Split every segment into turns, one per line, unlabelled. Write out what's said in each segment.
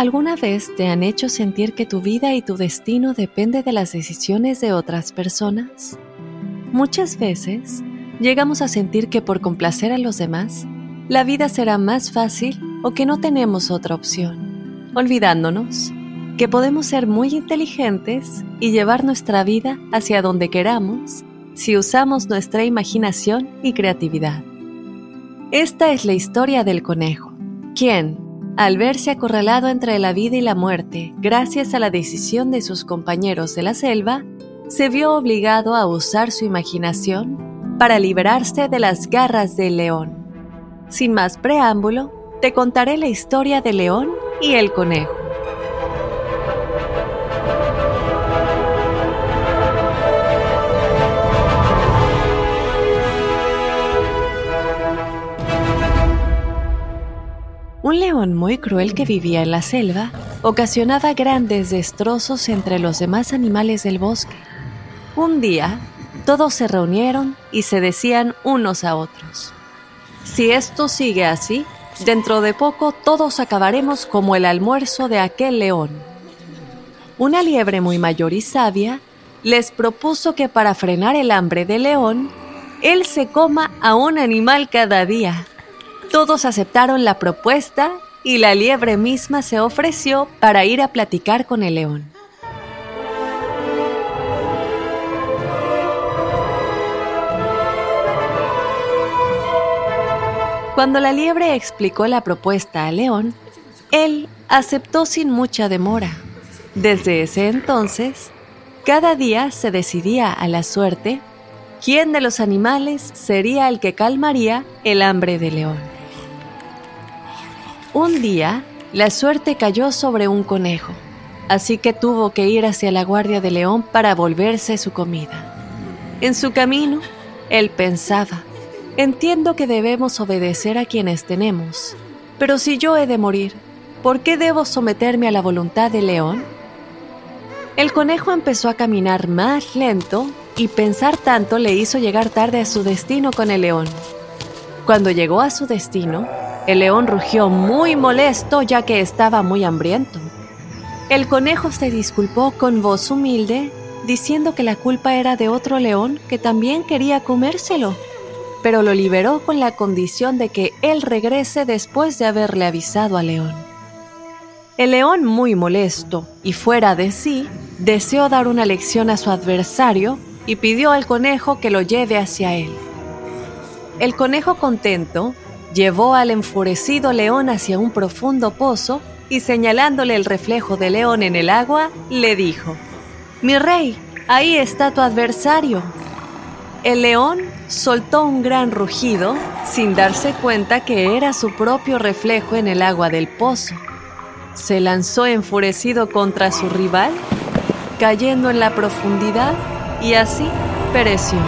¿Alguna vez te han hecho sentir que tu vida y tu destino depende de las decisiones de otras personas? Muchas veces llegamos a sentir que por complacer a los demás, la vida será más fácil o que no tenemos otra opción, olvidándonos que podemos ser muy inteligentes y llevar nuestra vida hacia donde queramos si usamos nuestra imaginación y creatividad. Esta es la historia del conejo, quien, al verse acorralado entre la vida y la muerte gracias a la decisión de sus compañeros de la selva, se vio obligado a usar su imaginación para liberarse de las garras del león. Sin más preámbulo, te contaré la historia del león y el conejo. Un león muy cruel que vivía en la selva ocasionaba grandes destrozos entre los demás animales del bosque. Un día, todos se reunieron y se decían unos a otros, si esto sigue así, dentro de poco todos acabaremos como el almuerzo de aquel león. Una liebre muy mayor y sabia les propuso que para frenar el hambre del león, él se coma a un animal cada día. Todos aceptaron la propuesta y la liebre misma se ofreció para ir a platicar con el león. Cuando la liebre explicó la propuesta a León, él aceptó sin mucha demora. Desde ese entonces, cada día se decidía a la suerte quién de los animales sería el que calmaría el hambre de León. Un día, la suerte cayó sobre un conejo, así que tuvo que ir hacia la guardia de León para volverse su comida. En su camino, él pensaba, Entiendo que debemos obedecer a quienes tenemos, pero si yo he de morir, ¿por qué debo someterme a la voluntad del león? El conejo empezó a caminar más lento y pensar tanto le hizo llegar tarde a su destino con el león. Cuando llegó a su destino, el león rugió muy molesto ya que estaba muy hambriento. El conejo se disculpó con voz humilde, diciendo que la culpa era de otro león que también quería comérselo pero lo liberó con la condición de que él regrese después de haberle avisado a León. El león, muy molesto y fuera de sí, deseó dar una lección a su adversario y pidió al conejo que lo lleve hacia él. El conejo contento llevó al enfurecido león hacia un profundo pozo y señalándole el reflejo de león en el agua, le dijo, Mi rey, ahí está tu adversario. El león soltó un gran rugido sin darse cuenta que era su propio reflejo en el agua del pozo. Se lanzó enfurecido contra su rival, cayendo en la profundidad y así pereció.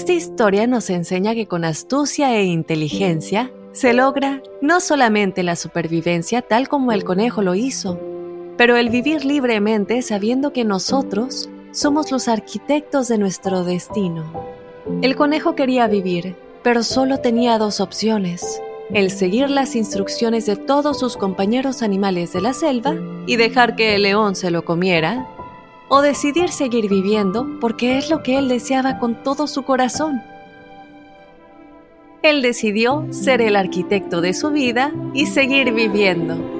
Esta historia nos enseña que con astucia e inteligencia se logra no solamente la supervivencia tal como el conejo lo hizo, pero el vivir libremente sabiendo que nosotros somos los arquitectos de nuestro destino. El conejo quería vivir, pero solo tenía dos opciones. El seguir las instrucciones de todos sus compañeros animales de la selva y dejar que el león se lo comiera, o decidir seguir viviendo porque es lo que él deseaba con todo su corazón. Él decidió ser el arquitecto de su vida y seguir viviendo.